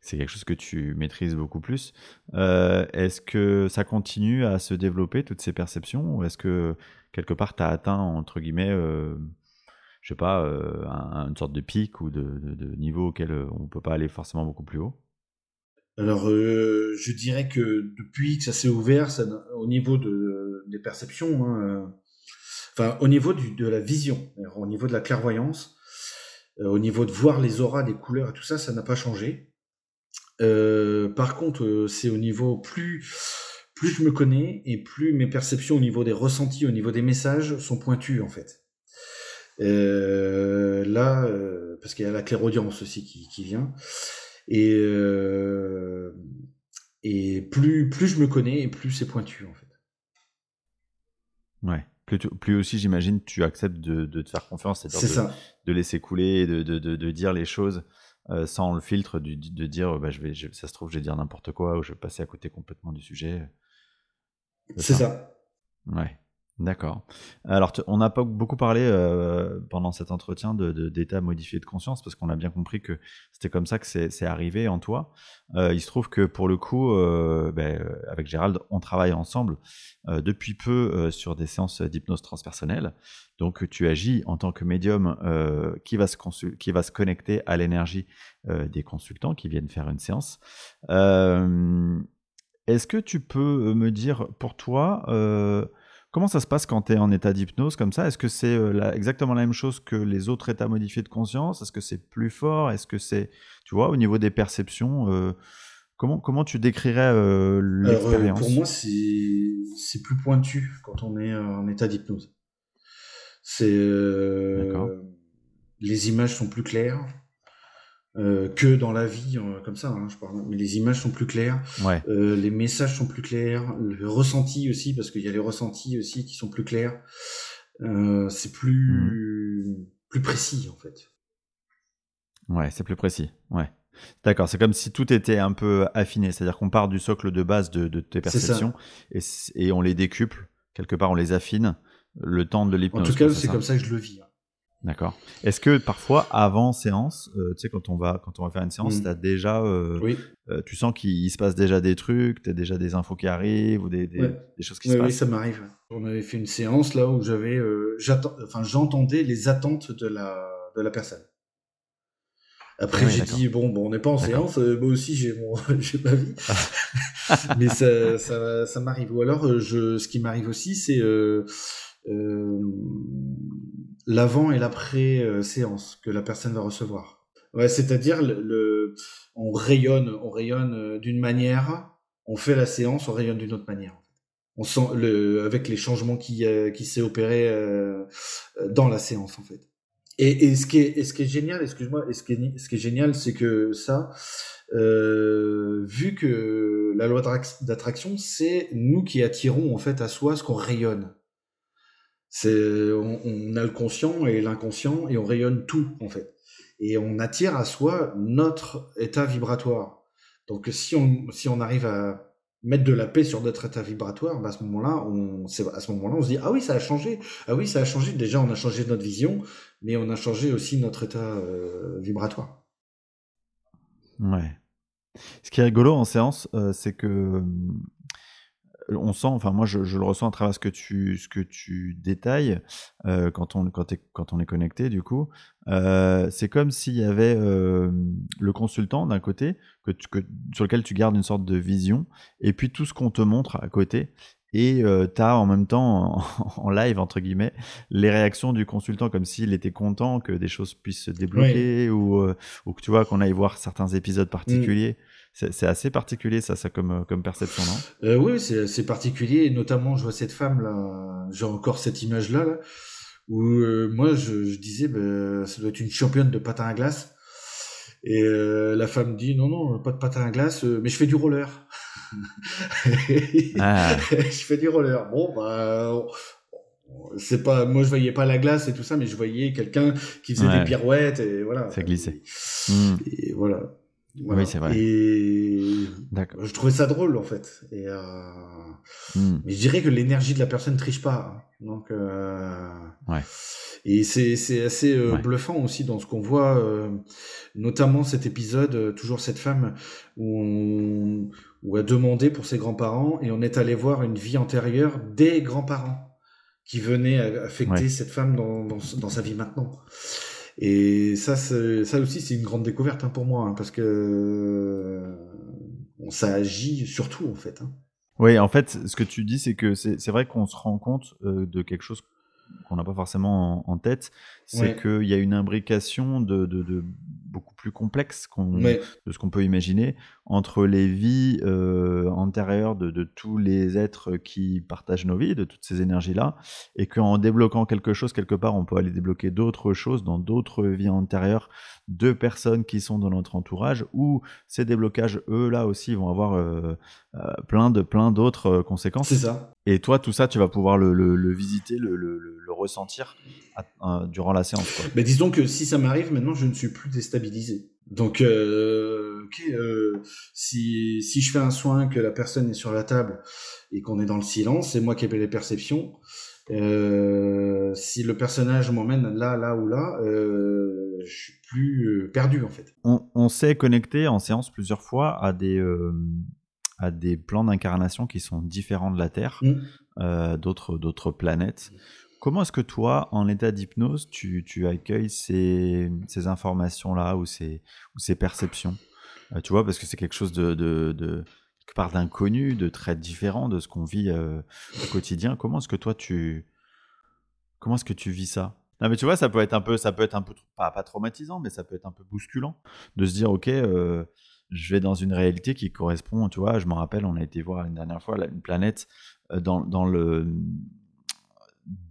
c'est quelque chose que tu maîtrises beaucoup plus. Euh, est-ce que ça continue à se développer, toutes ces perceptions, ou est-ce que quelque part tu as atteint, entre guillemets, je sais pas, une sorte de pic ou de, niveau auquel on ne peut pas aller forcément beaucoup plus haut? Alors, je dirais que depuis que ça s'est ouvert, au niveau de, des perceptions, hein, enfin au niveau du, de la vision, au niveau de la clairvoyance, euh, au niveau de voir les auras, les couleurs et tout ça, ça n'a pas changé. Euh, par contre, euh, c'est au niveau plus plus je me connais et plus mes perceptions au niveau des ressentis, au niveau des messages sont pointues en fait. Euh, là, euh, parce qu'il y a la clairaudience aussi qui, qui vient. Et, et plus, plus je me connais et plus c'est pointu en fait. Ouais. Plus, plus aussi, j'imagine, tu acceptes de, de, te faire confiance, c'est-à-dire de, de, laisser couler, de, de, dire les choses euh, sans le filtre, de, dire bah, je vais, ça se trouve, je vais dire n'importe quoi ou je vais passer à côté complètement du sujet. C'est ça. Ouais. D'accord. Alors, on n'a pas beaucoup parlé euh, pendant cet entretien de, d'état modifié de conscience parce qu'on a bien compris que c'était comme ça que c'est, arrivé en toi. Euh, il se trouve que pour le coup, euh, ben, avec Gérald, on travaille ensemble depuis peu sur des séances d'hypnose transpersonnelle. Donc, tu agis en tant que médium qui, va se qui va se connecter à l'énergie des consultants qui viennent faire une séance. est-ce que tu peux me dire pour toi Comment ça se passe quand tu es en état d'hypnose comme ça? Est-ce que c'est euh, exactement la même chose que les autres états modifiés de conscience? Est-ce que c'est plus fort? Est-ce que c'est, tu vois, au niveau des perceptions euh, comment, comment tu décrirais euh, l'expérience? Pour moi, c'est plus pointu quand on est en état d'hypnose. C'est les images sont plus claires. Euh, que dans la vie euh, comme ça, hein, je parle. Mais les images sont plus claires, euh, les messages sont plus clairs, le ressenti aussi, parce qu'il y a les ressentis aussi qui sont plus clairs. c'est plus mmh. plus précis en fait. Ouais, c'est plus précis. Ouais. D'accord, c'est comme si tout était un peu affiné, c'est-à-dire qu'on part du socle de base de, de tes perceptions et, et, on les décuple, quelque part on les affine le temps de l'hypnose. En tout cas, c'est comme ça que je le vis. Hein. D'accord. Est-ce que parfois, avant séance, euh, tu sais, quand on va, quand on va faire une séance, mm. as déjà, euh, oui. Euh, tu sens qu'il se passe déjà des trucs, tu as déjà des infos qui arrivent ou des, des, choses qui se passent? Oui, ça m'arrive. On avait fait une séance là où j'avais, enfin, j'entendais les attentes de la, de la personne. Après, j'ai dit, bon, bon, on n'est pas en séance, moi aussi j'ai mon, j'ai ma vie. Mais ça, ça, ça m'arrive. Ou alors, je, ce qui m'arrive aussi, c'est, l'avant et l'après euh, séance que la personne va recevoir. Ouais, c'est-à-dire le, on rayonne, on rayonne euh, d'une manière, on fait la séance, on rayonne d'une autre manière. On sent le avec les changements qui euh, qui s'est opéré dans la séance en fait. Et, et, ce qui est, ce qui est génial, excuse-moi, ce qui est, ce qui est génial, c'est que ça, vu que la loi d'attraction, c'est nous qui attirons en fait à soi ce qu'on rayonne. On, a le conscient et l'inconscient et on rayonne tout en fait. Et on attire à soi notre état vibratoire. Donc si on, si on arrive à mettre de la paix sur notre état vibratoire, bah à ce moment-là, on, à ce moment-là, on se dit ah oui ça a changé, ah oui ça a changé. Déjà on a changé notre vision, mais on a changé aussi notre état euh, vibratoire. Ouais. Ce qui est rigolo en séance, euh, c'est que on sent, enfin moi je, le ressens à travers ce que tu, ce que tu détailles euh, quand, on, quand, quand, on est connecté du coup. Euh, c'est comme s'il y avait euh, le consultant d'un côté que, sur lequel tu gardes une sorte de vision et puis tout ce qu'on te montre à côté. Et tu as en même temps, en, live, entre guillemets, les réactions du consultant, comme s'il était content que des choses puissent se débloquer ou, ou que tu vois qu'on aille voir certains épisodes particuliers. C'est assez particulier, ça, ça comme, euh, comme perception, non? Euh, Oui, c'est particulier. notamment, je vois cette femme là, j'ai encore cette image-là, là, où euh, moi, je, je disais, bah, ça doit être une championne de patin à glace. Et euh, la femme dit, non, non, pas de patin à glace, mais je fais du roller. ah. je fais du roller. Bon, bah, c'est pas moi je voyais pas la glace et tout ça mais je voyais quelqu'un qui faisait des pirouettes et voilà ça glissait et voilà oui, c'est vrai. Et je trouvais ça drôle en fait. Et euh... Hmm. Mais je dirais que l'énergie de la personne triche pas. Hein. Donc, euh... ouais. Et c'est c'est assez euh, bluffant aussi dans ce qu'on voit, euh, notamment cet épisode, toujours cette femme où on où a demandé pour ses grands-parents et on est allé voir une vie antérieure des grands-parents qui venaient affecter cette femme dans, dans, dans sa vie maintenant. Et ça, ça aussi, c'est une grande découverte hein, pour moi, hein, parce que euh, ça agit surtout en fait. Hein. Oui, en fait, ce que tu dis, c'est que c'est vrai qu'on se rend compte euh, de quelque chose qu'on n'a pas forcément en, tête, c'est qu'il y a une imbrication de, de, de beaucoup plus complexe de ce qu'on peut imaginer entre les vies euh, antérieures de, de, tous les êtres qui partagent nos vies, de toutes ces énergies-là, et qu'en débloquant quelque chose quelque part, on peut aller débloquer d'autres choses dans d'autres vies antérieures de personnes qui sont dans notre entourage, où ces déblocages, eux, là aussi, vont avoir euh, euh, plein de plein d'autres conséquences. C'est ça. Et toi, tout ça, tu vas pouvoir le, le, visiter, le, le, ressentir durant la séance. Mais disons que si ça m'arrive, maintenant, je ne suis plus déstabilisé. Donc, euh, euh, si, si je fais un soin, que la personne est sur la table et qu'on est dans le silence, c'est moi qui ai les perceptions. Euh, si le personnage m'emmène là, là ou là, je suis plus perdu en fait. On, on s'est connecté en séance plusieurs fois à des, à des plans d'incarnation qui sont différents de la Terre, mmh. d'autres, d'autres planètes. Comment est-ce que toi, en état d'hypnose, tu, accueilles ces, informations-là ou ces, perceptions? Euh, Tu vois, parce que c'est quelque chose de, de, part d'inconnu, de très différent de ce qu'on vit euh, au quotidien. Comment est-ce que toi, tu, comment est-ce que tu vis ça? Non mais tu vois, ça peut être un peu, ça peut être un peu pas, pas traumatisant, mais ça peut être un peu bousculant de se dire ok, euh, je vais dans une réalité qui correspond. Tu vois, je me rappelle, on a été voir une dernière fois une planète dans le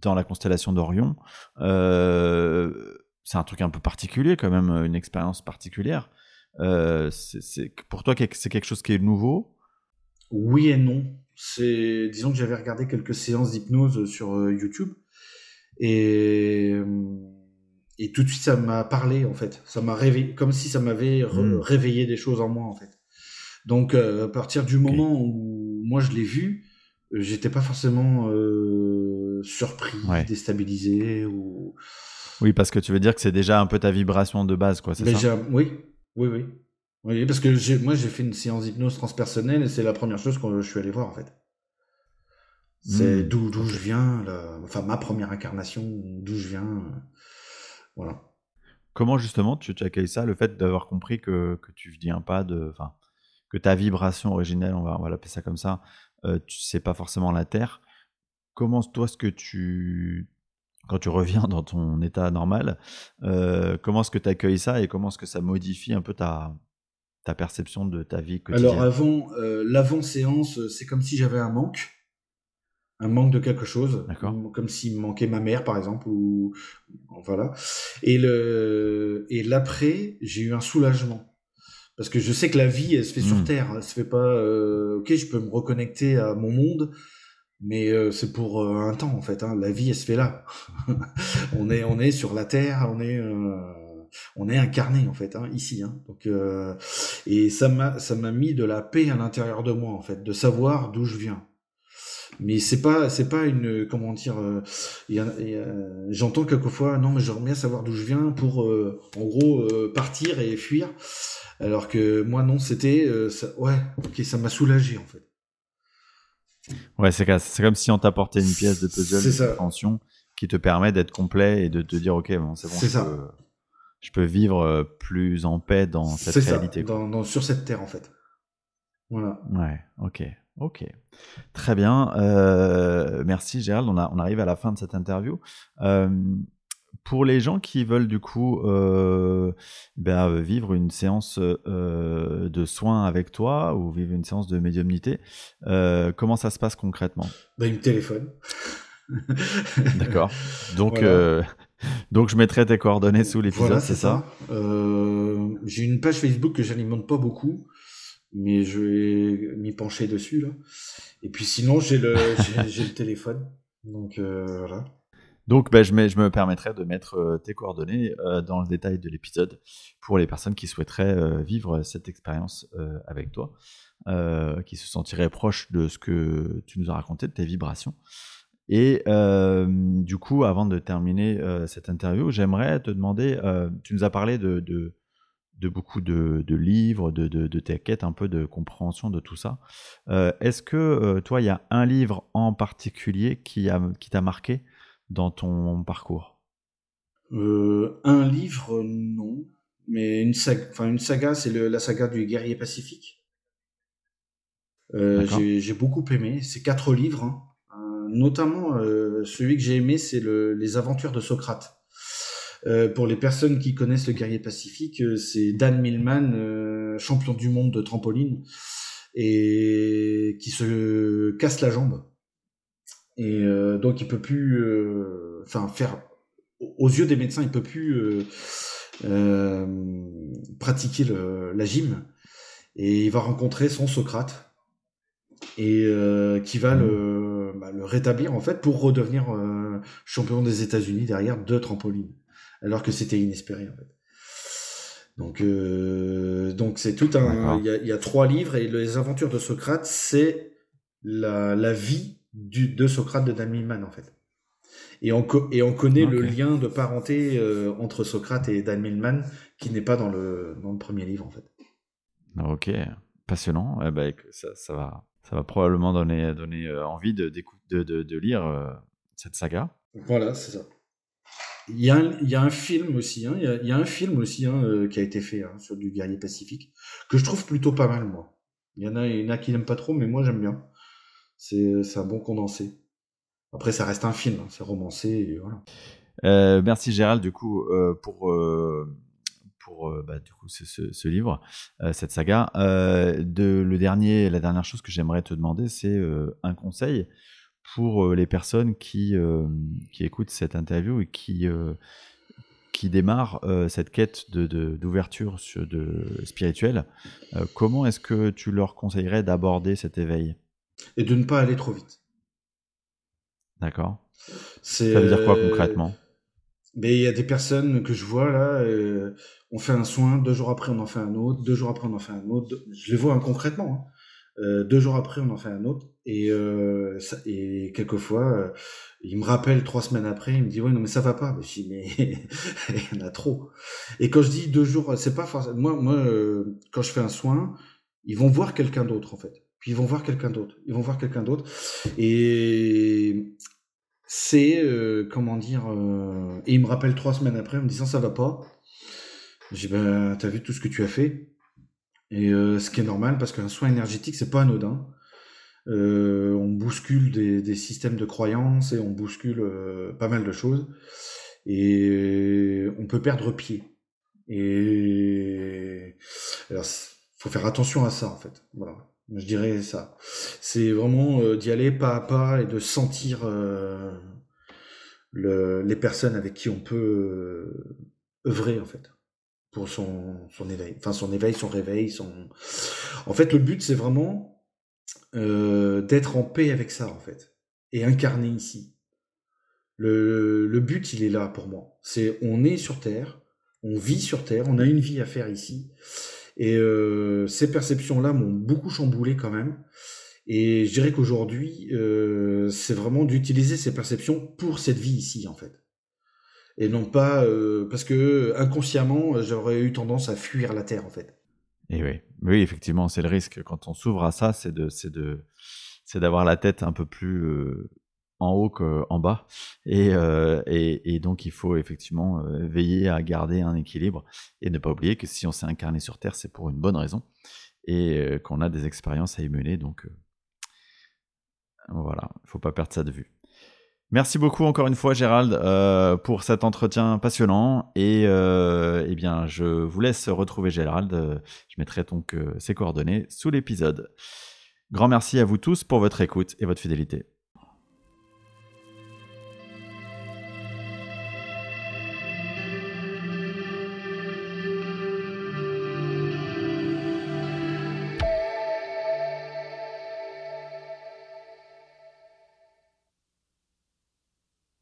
dans la constellation d'Orion. Euh, c'est un truc un peu particulier quand même, une expérience particulière. Euh, c'est pour toi, c'est quelque chose qui est nouveau? Oui et non. C'est, disons que j'avais regardé quelques séances d'hypnose sur euh, YouTube et et tout de suite ça m'a parlé en fait. Ça m'a réveillé, comme si ça m'avait hmm. réveillé des choses en moi en fait. Donc à partir du moment où moi je l'ai vu, j'étais pas forcément surpris, déstabilisé ou Oui, parce que tu veux dire que c'est déjà un peu ta vibration de base, quoi, c'est ça? Oui, oui, oui. Oui, parce que moi, j'ai fait une séance d'hypnose transpersonnelle et c'est la première chose que je suis allé voir, en fait. C'est hmm. d'où d'où je viens, enfin ma première incarnation, d'où je viens, euh, voilà. Comment justement tu, tu accueilles ça, le fait d'avoir compris que, que tu viens pas de, enfin, que ta vibration originelle, on va, on va l'appeler ça comme ça, euh, tu sais pas forcément la terre. Comment toi, ce que tu, quand tu reviens dans ton état normal, euh, comment est-ce que tu accueilles ça et comment est-ce que ça modifie un peu ta, ta perception de ta vie quotidienne? Alors avant, euh, l'avant-séance, c'est comme si j'avais un manque, un manque de quelque chose, comme s'il me manquait ma mère par exemple, ou voilà. Et le et l'après, j'ai eu un soulagement parce que je sais que la vie, elle se fait sur hmm. Terre, elle se fait pas. Euh, ok, je peux me reconnecter à mon monde, mais euh, c'est pour euh, un temps en fait. Hein. La vie, elle se fait là. on est, on est sur la terre, on est, euh, on est incarné en fait hein, ici. Hein. Donc, et ça m'a, ça m'a mis de la paix à l'intérieur de moi en fait, de savoir d'où je viens. Mais c'est pas, c'est pas une, comment dire, j'entends quelquefois, non, mais je bien savoir d'où je viens pour, en gros, partir et fuir. Alors que moi, non, c'était, ouais, ok, ça m'a soulagé en fait. Ouais, c'est comme si on t'apportait une pièce de puzzle de qui te permet d'être complet et de te dire, ok, bon, c'est bon, je, Peux, je peux vivre euh, plus en paix dans cette réalité. Dans, sur cette terre, en fait. Voilà. Ouais, ok, ok. Très bien. Euh, merci, Gérald. On, a, on arrive à la fin de cette interview. Euh, pour les gens qui veulent du coup euh, euh, vivre une séance euh, de soins avec toi ou vivre une séance de médiumnité, comment ça se passe concrètement? Ben, Une téléphone. D'accord. Donc, donc je mettrai tes coordonnées sous l'épisode, c'est ça, J'ai une page Facebook que j'alimente pas beaucoup, mais je vais m'y pencher dessus là. Et puis sinon j'ai le, j'ai le téléphone. Donc voilà. Donc, ben, je, me permettrai de mettre euh, tes coordonnées euh, dans le détail de l'épisode pour les personnes qui souhaiteraient euh, vivre cette expérience avec toi, qui se sentiraient proches de ce que tu nous as raconté, de tes vibrations. Et du coup, avant de terminer cette interview, j'aimerais te demander, tu nous as parlé de, beaucoup de, livres, de, tes quêtes, un peu de compréhension de tout ça. Est-ce que toi, il y a un livre en particulier qui t'a marqué? Dans ton parcours? Euh, Un livre, non. Mais une saga, enfin une saga, c'est la saga du guerrier pacifique. Euh, j'ai beaucoup aimé. C'est quatre livres, hein. euh, notamment celui que j'ai aimé, c'est les aventures de Socrate. pour les personnes qui connaissent le guerrier pacifique, c'est Dan Millman, champion du monde de trampoline, et qui se casse la jambe et euh, donc il peut plus, euh, enfin faire, aux yeux des médecins, il peut plus euh, pratiquer le, la gym. Et il va rencontrer son Socrate et qui va le, bah, le rétablir en fait pour redevenir champion des États-Unis derrière deux trampolines, alors que c'était inespéré en fait. Donc, euh, donc c'est tout un. Il y, a, y, a, trois livres et les aventures de Socrate, c'est la, la vie du, de Socrate de Dan Millman en fait. Et on, et on connaît le lien de parenté euh, entre Socrate et Dan Millman qui n'est pas dans le, dans le premier livre en fait. Ok, passionnant. Eh ben, ça, ça, va, ça va probablement donner, donner euh, envie de, de, de, de lire euh, cette saga. Voilà, c'est ça. Il y, a un, il y a un film aussi, hein, il, y a, il, y a, un film aussi hein, qui a été fait hein, sur du guerrier pacifique que je trouve plutôt pas mal moi. Il y en a, il y en a qui n'aiment pas trop, mais moi j'aime bien c'est un bon condensé. Après, ça reste un film, hein, c'est romancé. Voilà. Euh, merci Gérald, du coup, euh, pour, euh, pour bah, du coup, ce, livre, cette saga. de, le dernier, la dernière chose que j'aimerais te demander, c'est un conseil pour les personnes qui, qui écoutent cette interview et qui, qui démarrent cette quête d'ouverture spirituelle. comment est-ce que tu leur conseillerais d'aborder cet éveil? Et de ne pas aller trop vite. D'accord. Ça veut dire quoi euh, concrètement? Mais il y a des personnes que je vois là, euh, on fait un soin, deux jours après on en fait un autre, deux jours après on en fait un autre. Je les vois concrètement. Hein. Euh, deux jours après on en fait un autre et et quelquefois, il me rappelle trois semaines après, il me dit ouais non mais ça va pas. Je dis mais il y en a trop. Et quand je dis deux jours, c'est pas forcément. Moi, moi, quand je fais un soin, ils vont voir quelqu'un d'autre en fait. Puis ils vont voir quelqu'un d'autre. Ils vont voir quelqu'un d'autre. Et c'est comment dire. et il me rappelle trois semaines après en me disant ça va pas. J'ai ben t'as vu tout ce que tu as fait? Et euh, ce qui est normal, parce qu'un soin énergétique, c'est pas anodin. Euh, on bouscule des, systèmes de croyances et on bouscule euh, pas mal de choses. Et on peut perdre pied. Et alors, faut faire attention à ça, en fait. Voilà. Je dirais ça. C'est vraiment d'y aller pas à pas et de sentir les personnes avec qui on peut œuvrer, en fait pour son, son éveil. Enfin, son éveil, son réveil, son... En fait, le but, c'est vraiment euh, d'être en paix avec ça, en fait. Et incarné ici. Le, le but, il est là pour moi. C'est, on est sur Terre, on vit sur Terre, on a une vie à faire ici. Et euh, ces perceptions-là m'ont beaucoup chamboulé quand même. Et je dirais qu'aujourd'hui, euh, c'est vraiment d'utiliser ces perceptions pour cette vie ici, en fait et non pas euh, parce que inconsciemment j'aurais eu tendance à fuir la terre en fait. Et oui, oui effectivement c'est le risque quand on s'ouvre à ça, c'est de c'est de c'est d'avoir la tête un peu plus en haut qu'en bas et, euh, et, et, donc il faut effectivement veiller à garder un équilibre et ne pas oublier que si on s'est incarné sur terre c'est pour une bonne raison et qu'on a des expériences à y mener donc voilà, il faut pas perdre ça de vue. Merci beaucoup encore une fois Gérald euh, pour cet entretien passionnant et euh, eh bien je vous laisse retrouver Gérald. Je mettrai donc euh, ses coordonnées sous l'épisode. Grand merci à vous tous pour votre écoute et votre fidélité.